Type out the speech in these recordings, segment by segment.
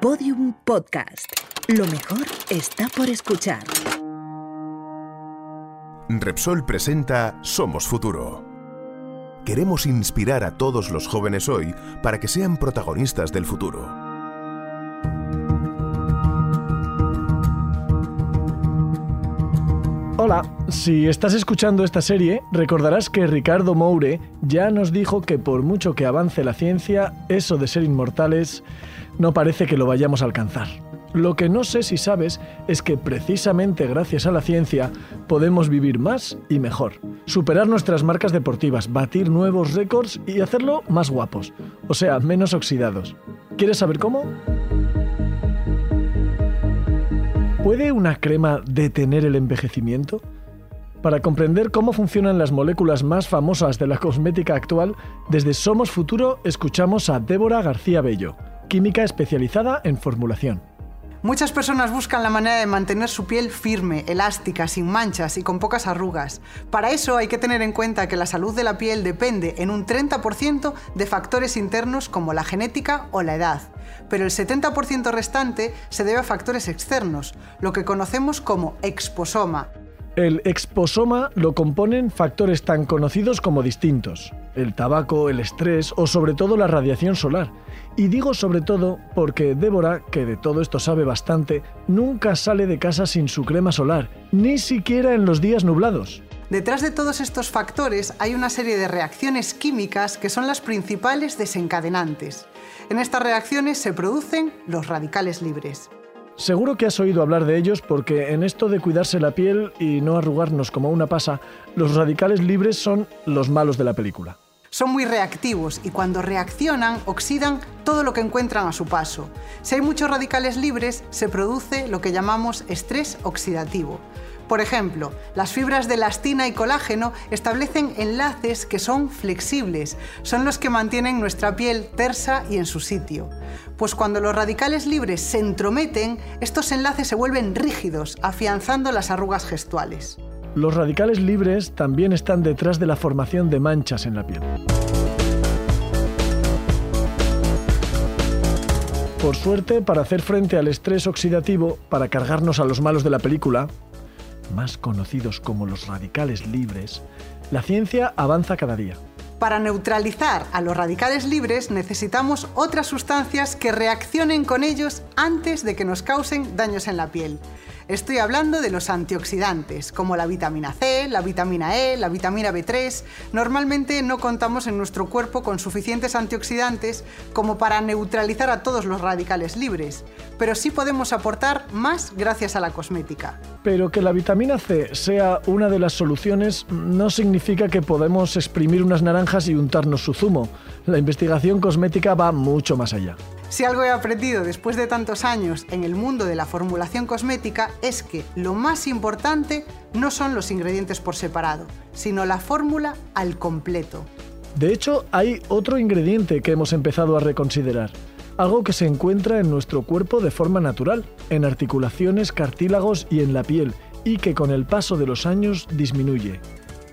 Podium Podcast. Lo mejor está por escuchar. Repsol presenta Somos Futuro. Queremos inspirar a todos los jóvenes hoy para que sean protagonistas del futuro. Hola, si estás escuchando esta serie, recordarás que Ricardo Moure ya nos dijo que por mucho que avance la ciencia, eso de ser inmortales no parece que lo vayamos a alcanzar. Lo que no sé si sabes es que precisamente gracias a la ciencia podemos vivir más y mejor, superar nuestras marcas deportivas, batir nuevos récords y hacerlo más guapos, o sea, menos oxidados. ¿Quieres saber cómo? ¿Puede una crema detener el envejecimiento? Para comprender cómo funcionan las moléculas más famosas de la cosmética actual, desde Somos Futuro escuchamos a Débora García Bello, química especializada en formulación. Muchas personas buscan la manera de mantener su piel firme, elástica, sin manchas y con pocas arrugas. Para eso hay que tener en cuenta que la salud de la piel depende en un 30% de factores internos como la genética o la edad. Pero el 70% restante se debe a factores externos, lo que conocemos como exposoma, el exposoma lo componen factores tan conocidos como distintos, el tabaco, el estrés o sobre todo la radiación solar. Y digo sobre todo porque Débora, que de todo esto sabe bastante, nunca sale de casa sin su crema solar, ni siquiera en los días nublados. Detrás de todos estos factores hay una serie de reacciones químicas que son las principales desencadenantes. En estas reacciones se producen los radicales libres. Seguro que has oído hablar de ellos porque en esto de cuidarse la piel y no arrugarnos como una pasa, los radicales libres son los malos de la película. Son muy reactivos y cuando reaccionan oxidan todo lo que encuentran a su paso. Si hay muchos radicales libres, se produce lo que llamamos estrés oxidativo. Por ejemplo, las fibras de elastina y colágeno establecen enlaces que son flexibles, son los que mantienen nuestra piel tersa y en su sitio. Pues cuando los radicales libres se entrometen, estos enlaces se vuelven rígidos, afianzando las arrugas gestuales. Los radicales libres también están detrás de la formación de manchas en la piel. Por suerte, para hacer frente al estrés oxidativo, para cargarnos a los malos de la película, más conocidos como los radicales libres, la ciencia avanza cada día. Para neutralizar a los radicales libres necesitamos otras sustancias que reaccionen con ellos antes de que nos causen daños en la piel. Estoy hablando de los antioxidantes, como la vitamina C, la vitamina E, la vitamina B3. Normalmente no contamos en nuestro cuerpo con suficientes antioxidantes como para neutralizar a todos los radicales libres, pero sí podemos aportar más gracias a la cosmética. Pero que la vitamina C sea una de las soluciones no significa que podemos exprimir unas naranjas y untarnos su zumo. La investigación cosmética va mucho más allá. Si algo he aprendido después de tantos años en el mundo de la formulación cosmética es que lo más importante no son los ingredientes por separado, sino la fórmula al completo. De hecho, hay otro ingrediente que hemos empezado a reconsiderar, algo que se encuentra en nuestro cuerpo de forma natural, en articulaciones, cartílagos y en la piel, y que con el paso de los años disminuye,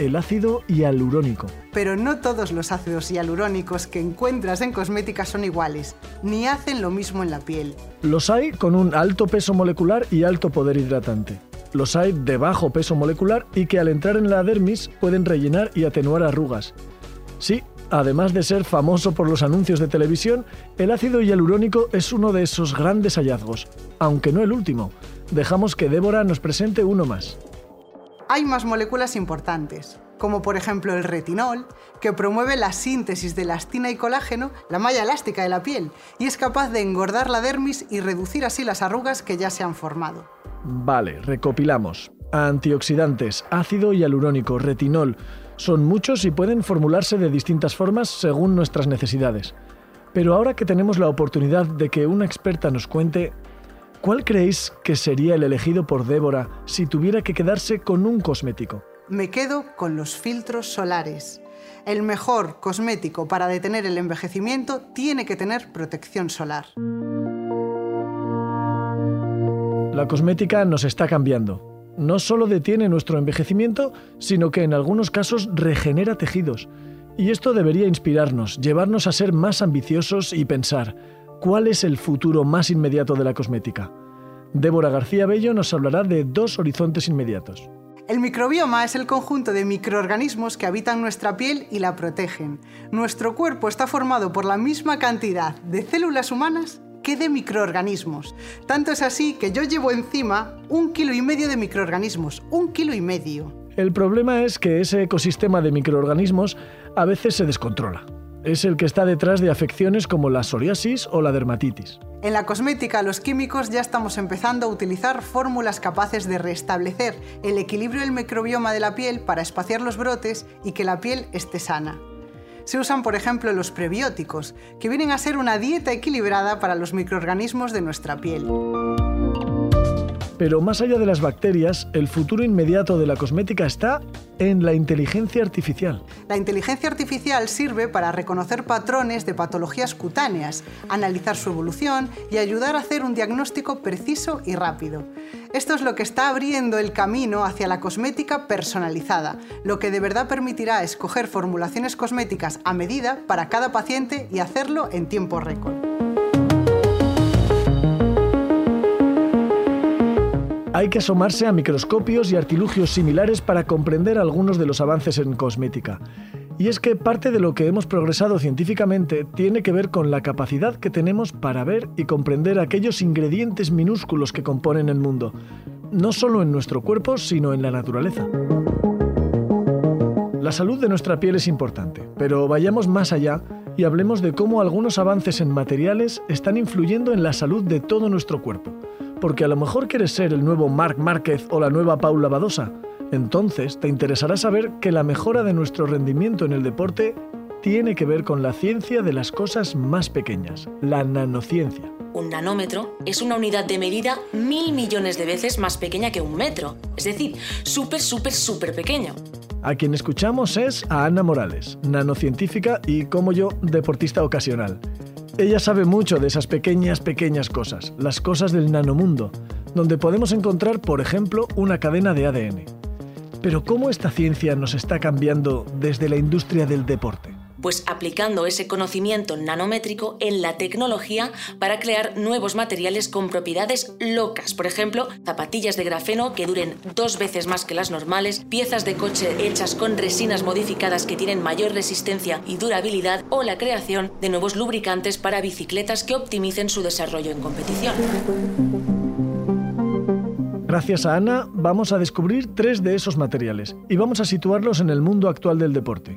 el ácido hialurónico. Pero no todos los ácidos hialurónicos que encuentras en cosmética son iguales, ni hacen lo mismo en la piel. Los hay con un alto peso molecular y alto poder hidratante. Los hay de bajo peso molecular y que al entrar en la dermis pueden rellenar y atenuar arrugas. Sí, además de ser famoso por los anuncios de televisión, el ácido hialurónico es uno de esos grandes hallazgos, aunque no el último. Dejamos que Débora nos presente uno más hay más moléculas importantes, como por ejemplo el retinol, que promueve la síntesis de elastina y colágeno, la malla elástica de la piel, y es capaz de engordar la dermis y reducir así las arrugas que ya se han formado. Vale, recopilamos. Antioxidantes, ácido hialurónico, retinol, son muchos y pueden formularse de distintas formas según nuestras necesidades. Pero ahora que tenemos la oportunidad de que una experta nos cuente ¿Cuál creéis que sería el elegido por Débora si tuviera que quedarse con un cosmético? Me quedo con los filtros solares. El mejor cosmético para detener el envejecimiento tiene que tener protección solar. La cosmética nos está cambiando. No solo detiene nuestro envejecimiento, sino que en algunos casos regenera tejidos. Y esto debería inspirarnos, llevarnos a ser más ambiciosos y pensar, ¿cuál es el futuro más inmediato de la cosmética? Débora García Bello nos hablará de dos horizontes inmediatos. El microbioma es el conjunto de microorganismos que habitan nuestra piel y la protegen. Nuestro cuerpo está formado por la misma cantidad de células humanas que de microorganismos. Tanto es así que yo llevo encima un kilo y medio de microorganismos, un kilo y medio. El problema es que ese ecosistema de microorganismos a veces se descontrola. Es el que está detrás de afecciones como la psoriasis o la dermatitis. En la cosmética, los químicos ya estamos empezando a utilizar fórmulas capaces de restablecer el equilibrio del microbioma de la piel para espaciar los brotes y que la piel esté sana. Se usan, por ejemplo, los prebióticos, que vienen a ser una dieta equilibrada para los microorganismos de nuestra piel. Pero más allá de las bacterias, el futuro inmediato de la cosmética está en la inteligencia artificial. La inteligencia artificial sirve para reconocer patrones de patologías cutáneas, analizar su evolución y ayudar a hacer un diagnóstico preciso y rápido. Esto es lo que está abriendo el camino hacia la cosmética personalizada, lo que de verdad permitirá escoger formulaciones cosméticas a medida para cada paciente y hacerlo en tiempo récord. Hay que asomarse a microscopios y artilugios similares para comprender algunos de los avances en cosmética. Y es que parte de lo que hemos progresado científicamente tiene que ver con la capacidad que tenemos para ver y comprender aquellos ingredientes minúsculos que componen el mundo, no solo en nuestro cuerpo, sino en la naturaleza. La salud de nuestra piel es importante, pero vayamos más allá y hablemos de cómo algunos avances en materiales están influyendo en la salud de todo nuestro cuerpo porque a lo mejor quieres ser el nuevo Marc Márquez o la nueva Paula Badosa. Entonces te interesará saber que la mejora de nuestro rendimiento en el deporte tiene que ver con la ciencia de las cosas más pequeñas, la nanociencia. Un nanómetro es una unidad de medida mil millones de veces más pequeña que un metro, es decir, súper, súper, súper pequeño. A quien escuchamos es a Ana Morales, nanocientífica y, como yo, deportista ocasional. Ella sabe mucho de esas pequeñas, pequeñas cosas, las cosas del nanomundo, donde podemos encontrar, por ejemplo, una cadena de ADN. Pero ¿cómo esta ciencia nos está cambiando desde la industria del deporte? Pues aplicando ese conocimiento nanométrico en la tecnología para crear nuevos materiales con propiedades locas. Por ejemplo, zapatillas de grafeno que duren dos veces más que las normales, piezas de coche hechas con resinas modificadas que tienen mayor resistencia y durabilidad o la creación de nuevos lubricantes para bicicletas que optimicen su desarrollo en competición. Gracias a Ana vamos a descubrir tres de esos materiales y vamos a situarlos en el mundo actual del deporte.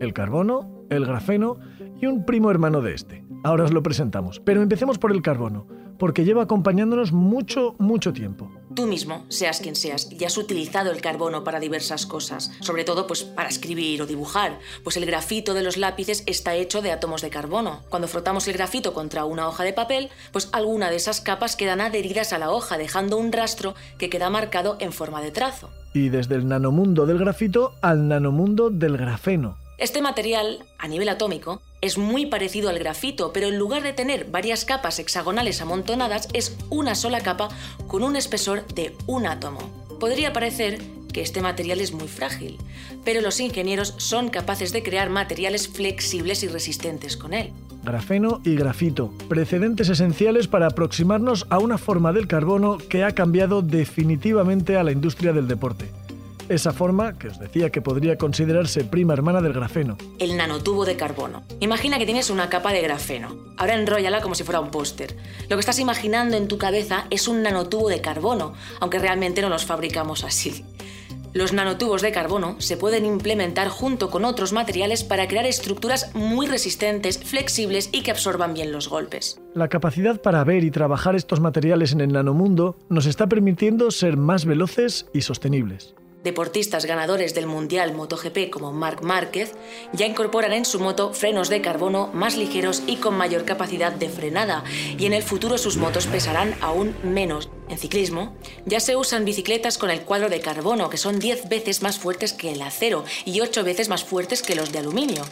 El carbono, el grafeno y un primo hermano de este. Ahora os lo presentamos, pero empecemos por el carbono, porque lleva acompañándonos mucho, mucho tiempo. Tú mismo, seas quien seas, ya has utilizado el carbono para diversas cosas, sobre todo pues para escribir o dibujar, pues el grafito de los lápices está hecho de átomos de carbono. Cuando frotamos el grafito contra una hoja de papel, pues alguna de esas capas quedan adheridas a la hoja, dejando un rastro que queda marcado en forma de trazo. Y desde el nanomundo del grafito al nanomundo del grafeno, este material, a nivel atómico, es muy parecido al grafito, pero en lugar de tener varias capas hexagonales amontonadas, es una sola capa con un espesor de un átomo. Podría parecer que este material es muy frágil, pero los ingenieros son capaces de crear materiales flexibles y resistentes con él. Grafeno y grafito, precedentes esenciales para aproximarnos a una forma del carbono que ha cambiado definitivamente a la industria del deporte. Esa forma, que os decía que podría considerarse prima hermana del grafeno. El nanotubo de carbono. Imagina que tienes una capa de grafeno. Ahora enróllala como si fuera un póster. Lo que estás imaginando en tu cabeza es un nanotubo de carbono, aunque realmente no los fabricamos así. Los nanotubos de carbono se pueden implementar junto con otros materiales para crear estructuras muy resistentes, flexibles y que absorban bien los golpes. La capacidad para ver y trabajar estos materiales en el nanomundo nos está permitiendo ser más veloces y sostenibles. Deportistas ganadores del Mundial MotoGP como Marc Márquez ya incorporan en su moto frenos de carbono más ligeros y con mayor capacidad de frenada, y en el futuro sus motos pesarán aún menos. En ciclismo, ya se usan bicicletas con el cuadro de carbono, que son 10 veces más fuertes que el acero y 8 veces más fuertes que los de aluminio,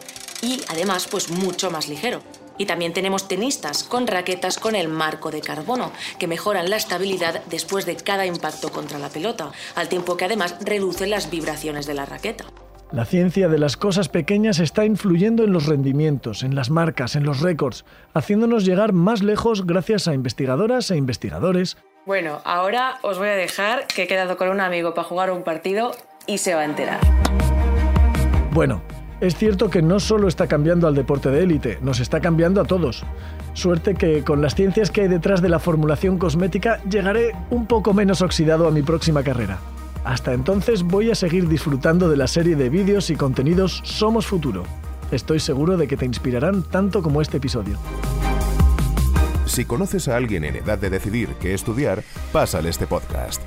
y además pues mucho más ligero. Y también tenemos tenistas con raquetas con el marco de carbono, que mejoran la estabilidad después de cada impacto contra la pelota, al tiempo que además reducen las vibraciones de la raqueta. La ciencia de las cosas pequeñas está influyendo en los rendimientos, en las marcas, en los récords, haciéndonos llegar más lejos gracias a investigadoras e investigadores. Bueno, ahora os voy a dejar que he quedado con un amigo para jugar un partido y se va a enterar. Bueno, es cierto que no solo está cambiando al deporte de élite, nos está cambiando a todos. Suerte que con las ciencias que hay detrás de la formulación cosmética llegaré un poco menos oxidado a mi próxima carrera. Hasta entonces voy a seguir disfrutando de la serie de vídeos y contenidos Somos Futuro. Estoy seguro de que te inspirarán tanto como este episodio. Si conoces a alguien en edad de decidir qué estudiar, pásale este podcast.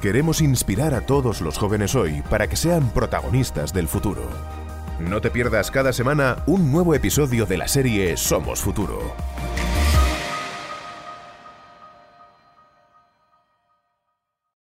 Queremos inspirar a todos los jóvenes hoy para que sean protagonistas del futuro. No te pierdas cada semana un nuevo episodio de la serie Somos Futuro.